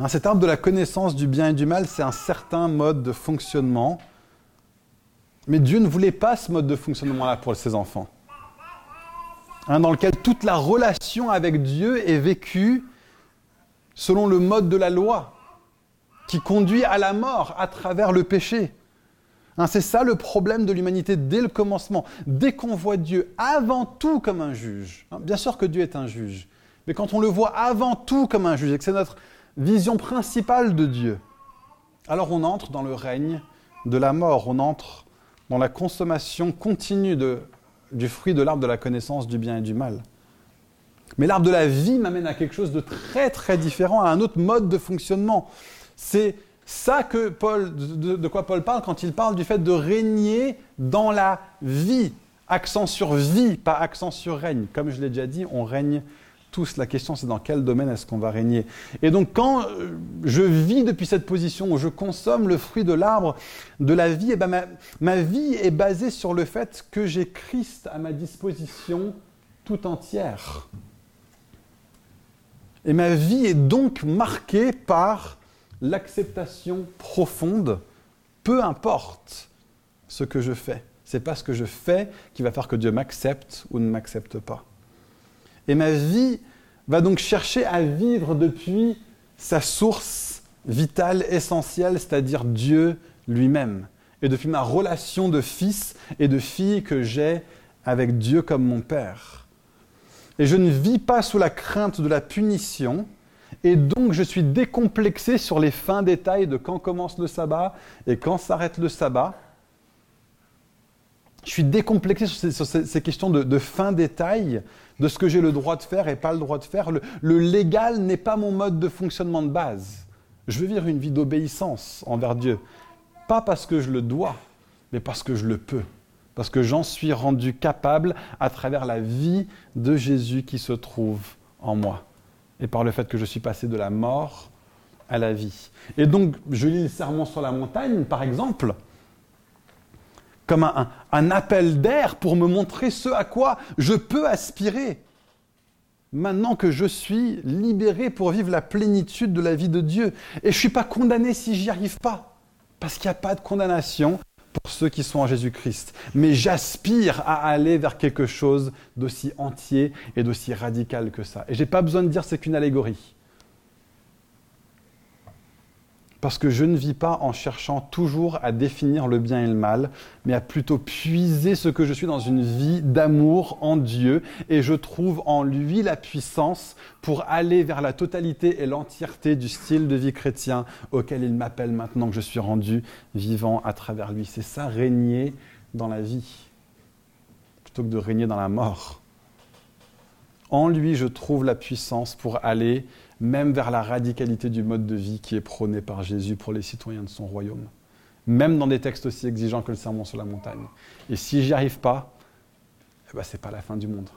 Hein, cet arbre de la connaissance du bien et du mal, c'est un certain mode de fonctionnement. Mais Dieu ne voulait pas ce mode de fonctionnement-là pour ses enfants. Hein, dans lequel toute la relation avec Dieu est vécue selon le mode de la loi, qui conduit à la mort à travers le péché. Hein, c'est ça le problème de l'humanité dès le commencement. Dès qu'on voit Dieu avant tout comme un juge, hein, bien sûr que Dieu est un juge, mais quand on le voit avant tout comme un juge et que c'est notre vision principale de Dieu, alors on entre dans le règne de la mort, on entre dans la consommation continue du fruit de l'arbre de la connaissance du bien et du mal. Mais l'arbre de la vie m'amène à quelque chose de très très différent, à un autre mode de fonctionnement. C'est ça que de, quoi Paul parle quand il parle du fait de régner dans la vie. Accent sur vie, pas accent sur règne. Comme je l'ai déjà dit, on règne tous. La question, c'est dans quel domaine est-ce qu'on va régner. Et donc, quand euh, je vis depuis cette position où je consomme le fruit de l'arbre de la vie, eh ben, ma, ma vie est basée sur le fait que j'ai Christ à ma disposition tout entière. Et ma vie est donc marquée par l'acceptation profonde, peu importe ce que je fais. C'est pas ce que je fais qui va faire que Dieu m'accepte ou ne m'accepte pas. Et ma vie va donc chercher à vivre depuis sa source vitale, essentielle, c'est-à-dire Dieu lui-même. Et depuis ma relation de fils et de fille que j'ai avec Dieu comme mon Père et je ne vis pas sous la crainte de la punition, et donc je suis décomplexé sur les fins détails de quand commence le sabbat et quand s'arrête le sabbat. Je suis décomplexé sur ces, questions de, fin détail, de ce que j'ai le droit de faire et pas le droit de faire. Le, légal n'est pas mon mode de fonctionnement de base. Je veux vivre une vie d'obéissance envers Dieu. Pas parce que je le dois, mais parce que je le peux parce que j'en suis rendu capable à travers la vie de Jésus qui se trouve en moi, et par le fait que je suis passé de la mort à la vie. Et donc, je lis le serment sur la montagne, par exemple, comme un, appel d'air pour me montrer ce à quoi je peux aspirer. Maintenant que je suis libéré pour vivre la plénitude de la vie de Dieu. Et je ne suis pas condamné si j'y arrive pas. Parce qu'il n'y a pas de condamnation pour ceux qui sont en Jésus-Christ. Mais j'aspire à aller vers quelque chose d'aussi entier et d'aussi radical que ça. Et je n'ai pas besoin de dire c'est qu'une allégorie. Parce que je ne vis pas en cherchant toujours à définir le bien et le mal, mais à plutôt puiser ce que je suis dans une vie d'amour en Dieu, et je trouve en lui la puissance pour aller vers la totalité et l'entièreté du style de vie chrétien auquel il m'appelle maintenant que je suis rendu vivant à travers lui. C'est ça, régner dans la vie plutôt que de régner dans la mort. En lui, je trouve la puissance pour aller même vers la radicalité du mode de vie qui est prôné par Jésus pour les citoyens de son royaume, même dans des textes aussi exigeants que le Sermon sur la montagne. Et si j'y arrive pas, eh ben, ce n'est pas la fin du monde.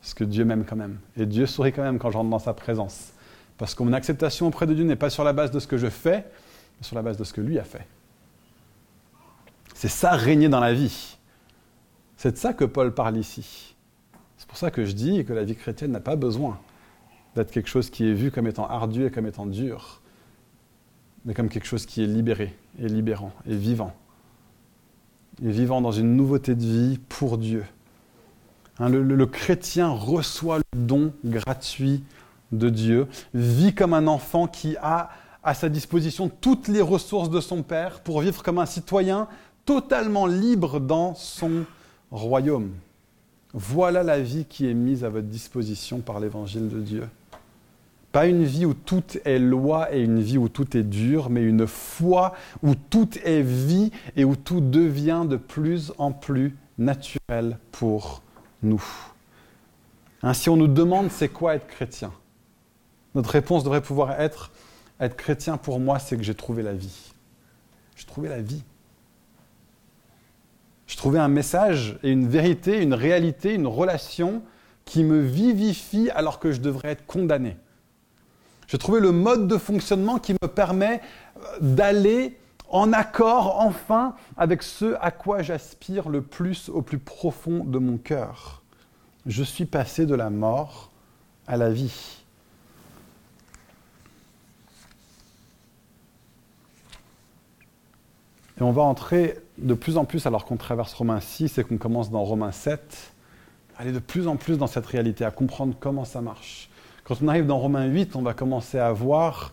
Parce que Dieu m'aime quand même. Et Dieu sourit quand même quand j'entre dans sa présence. Parce que mon acceptation auprès de Dieu n'est pas sur la base de ce que je fais, mais sur la base de ce que lui a fait. C'est ça régner dans la vie. C'est de ça que Paul parle ici. C'est pour ça que je dis que la vie chrétienne n'a pas besoin d'être quelque chose qui est vu comme étant ardu et comme étant dur, mais comme quelque chose qui est libéré et libérant et vivant. Et vivant dans une nouveauté de vie pour Dieu. Hein, le, chrétien reçoit le don gratuit de Dieu, vit comme un enfant qui a à sa disposition toutes les ressources de son Père pour vivre comme un citoyen totalement libre dans son royaume. Voilà la vie qui est mise à votre disposition par l'évangile de Dieu. Pas une vie où tout est loi et une vie où tout est dur, mais une foi où tout est vie et où tout devient de plus en plus naturel pour nous. Ainsi, on nous demande c'est quoi être chrétien. Notre réponse devrait pouvoir être être chrétien pour moi, c'est que j'ai trouvé la vie. J'ai trouvé la vie. J'ai trouvé un message et une vérité, une réalité, une relation qui me vivifie alors que je devrais être condamné. J'ai trouvé le mode de fonctionnement qui me permet euh, d'aller en accord enfin avec ce à quoi j'aspire le plus au plus profond de mon cœur. Je suis passé de la mort à la vie. Et on va entrer de plus en plus, alors qu'on traverse Romains 6 et qu'on commence dans Romains 7, aller de plus en plus dans cette réalité, à comprendre comment ça marche. Quand on arrive dans Romains 8, on va commencer à voir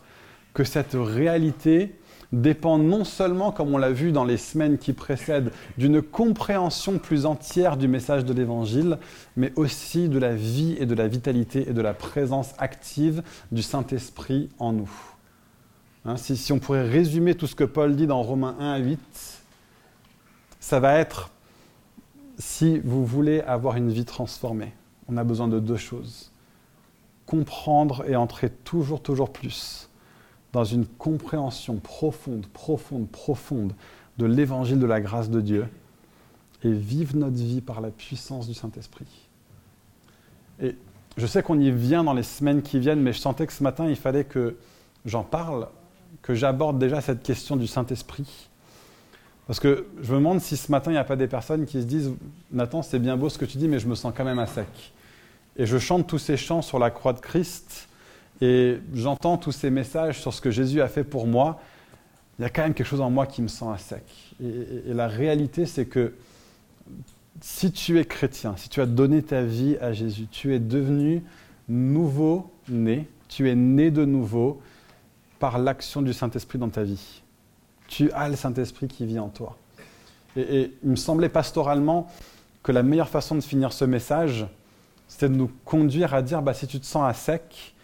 que cette réalité dépend non seulement, comme on l'a vu dans les semaines qui précèdent, d'une compréhension plus entière du message de l'Évangile, mais aussi de la vie et de la vitalité et de la présence active du Saint-Esprit en nous. Hein, si, si, on pourrait résumer tout ce que Paul dit dans Romains 1 à 8, ça va être, si vous voulez avoir une vie transformée, on a besoin de deux choses comprendre et entrer toujours, toujours plus dans une compréhension profonde, profonde, profonde de l'évangile de la grâce de Dieu et vivre notre vie par la puissance du Saint-Esprit. Et je sais qu'on y vient dans les semaines qui viennent, mais je sentais que ce matin, il fallait que j'en parle, que j'aborde déjà cette question du Saint-Esprit. Parce que je me demande si ce matin, il n'y a pas des personnes qui se disent, Nathan, c'est bien beau ce que tu dis, mais je me sens quand même à sec et je chante tous ces chants sur la croix de Christ et j'entends tous ces messages sur ce que Jésus a fait pour moi, il y a quand même quelque chose en moi qui me sent à sec. Et, la réalité, c'est que si tu es chrétien, si tu as donné ta vie à Jésus, tu es devenu nouveau-né, tu es né de nouveau par l'action du Saint-Esprit dans ta vie. Tu as le Saint-Esprit qui vit en toi. Et, et il me semblait pastoralement que la meilleure façon de finir ce message, c'était de nous conduire à dire, bah, si tu te sens à sec,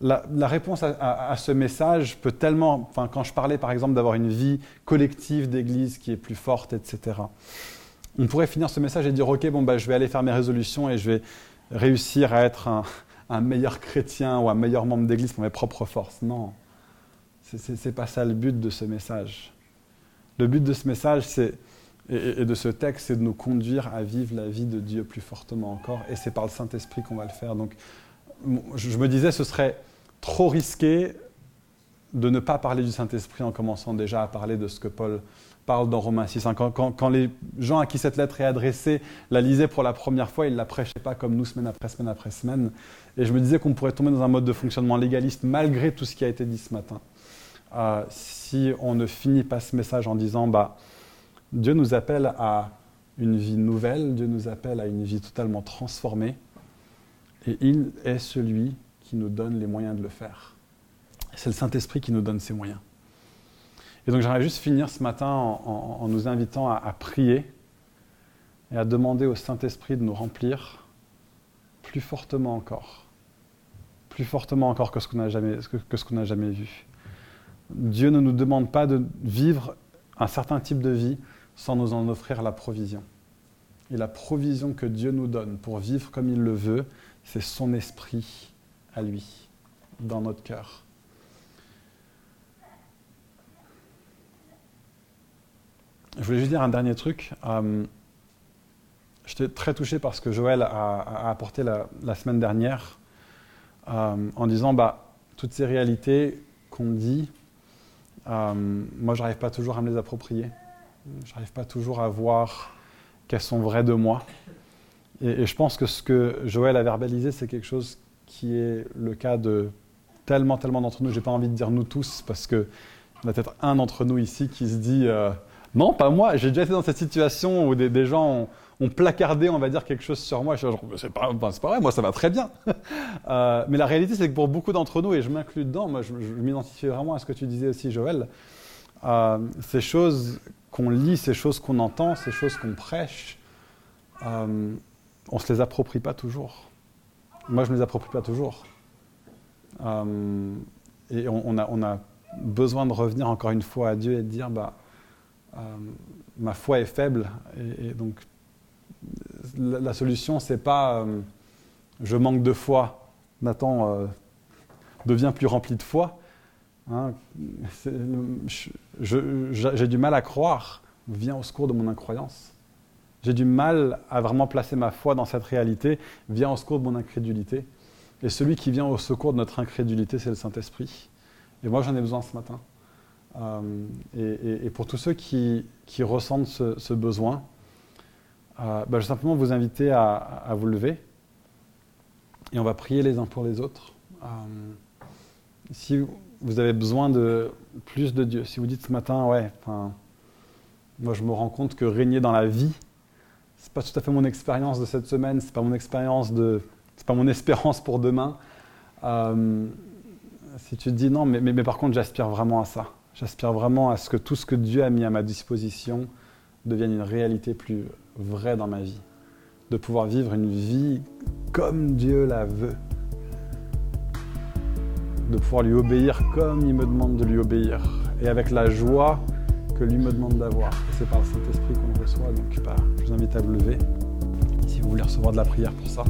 la, réponse à, ce message peut tellement, quand je parlais par exemple d'avoir une vie collective d'église qui est plus forte, etc., on pourrait finir ce message et dire, ok, bon, bah, je vais aller faire mes résolutions et je vais réussir à être un, un meilleur chrétien ou un meilleur membre d'église pour mes propres forces. Non, ce n'est pas ça le but de ce message. Le but de ce message, c'est et, de ce texte, c'est de nous conduire à vivre la vie de Dieu plus fortement encore. Et c'est par le Saint-Esprit qu'on va le faire. Donc, je me disais, ce serait trop risqué de ne pas parler du Saint-Esprit en commençant déjà à parler de ce que Paul parle dans Romains 6. Quand, les gens à qui cette lettre est adressée la lisaient pour la première fois, ils ne la prêchaient pas comme nous, semaine après semaine après semaine. Et je me disais qu'on pourrait tomber dans un mode de fonctionnement légaliste malgré tout ce qui a été dit ce matin. Euh, si on ne finit pas ce message en disant, bah, Dieu nous appelle à une vie nouvelle, Dieu nous appelle à une vie totalement transformée, et il est celui qui nous donne les moyens de le faire. C'est le Saint-Esprit qui nous donne ces moyens. Et donc j'aimerais juste finir ce matin en, nous invitant à, prier et à demander au Saint-Esprit de nous remplir plus fortement encore, plus fortement encore que ce qu'on n'a jamais, que ce qu'on n'a jamais vu. Dieu ne nous demande pas de vivre un certain type de vie, sans nous en offrir la provision. Et la provision que Dieu nous donne pour vivre comme il le veut, c'est son esprit à lui, dans notre cœur. Je voulais juste dire un dernier truc. Euh, J'étais très touché par ce que Joël a, apporté la, semaine dernière euh, en disant bah, toutes ces réalités qu'on dit, euh, moi, je n'arrive pas toujours à me les approprier. Je n'arrive pas toujours à voir qu'elles sont vraies de moi. Et, je pense que ce que Joël a verbalisé, c'est quelque chose qui est le cas de tellement, tellement d'entre nous. Je n'ai pas envie de dire nous tous, parce qu'il y en a peut-être un d'entre nous ici qui se dit euh, Non, pas moi, j'ai déjà été dans cette situation où des, gens ont, placardé, on va dire, quelque chose sur moi. Je suis C'est pas, vrai, moi ça va très bien. [LAUGHS] euh, mais la réalité, c'est que pour beaucoup d'entre nous, et je m'inclus dedans, moi je, je m'identifie vraiment à ce que tu disais aussi, Joël, euh, ces choses qu'on lit, ces choses qu'on entend, ces choses qu'on prêche, euh, on ne se les approprie pas toujours. Moi, je ne les approprie pas toujours. Euh, et on, a, besoin de revenir encore une fois à Dieu et de dire, bah, euh, ma foi est faible. Et, donc, la, solution, c'est pas je manque de foi, Nathan devient plus rempli de foi. Hein, j'ai du mal à croire, viens au secours de mon incroyance. J'ai du mal à vraiment placer ma foi dans cette réalité, viens au secours de mon incrédulité. Et celui qui vient au secours de notre incrédulité, c'est le Saint-Esprit. Et moi, j'en ai besoin ce matin. Euh, et, pour tous ceux qui, ressentent ce, besoin, euh, bah, je vais simplement vous inviter à, vous lever. Et on va prier les uns pour les autres. Euh, si vous avez besoin de plus de Dieu, si vous dites ce matin, ouais, moi je me rends compte que régner dans la vie, c'est pas tout à fait mon expérience de cette semaine, c'est pas mon expérience de, c'est pas mon espérance pour demain. Euh, si tu te dis non, mais, mais, par contre j'aspire vraiment à ça, j'aspire vraiment à ce que tout ce que Dieu a mis à ma disposition devienne une réalité plus vraie dans ma vie, de pouvoir vivre une vie comme Dieu la veut, de pouvoir lui obéir comme il me demande de lui obéir, et avec la joie que lui me demande d'avoir. c'est par le Saint-Esprit qu'on le reçoit, donc bah, je vous invite à vous lever si vous voulez recevoir de la prière pour ça.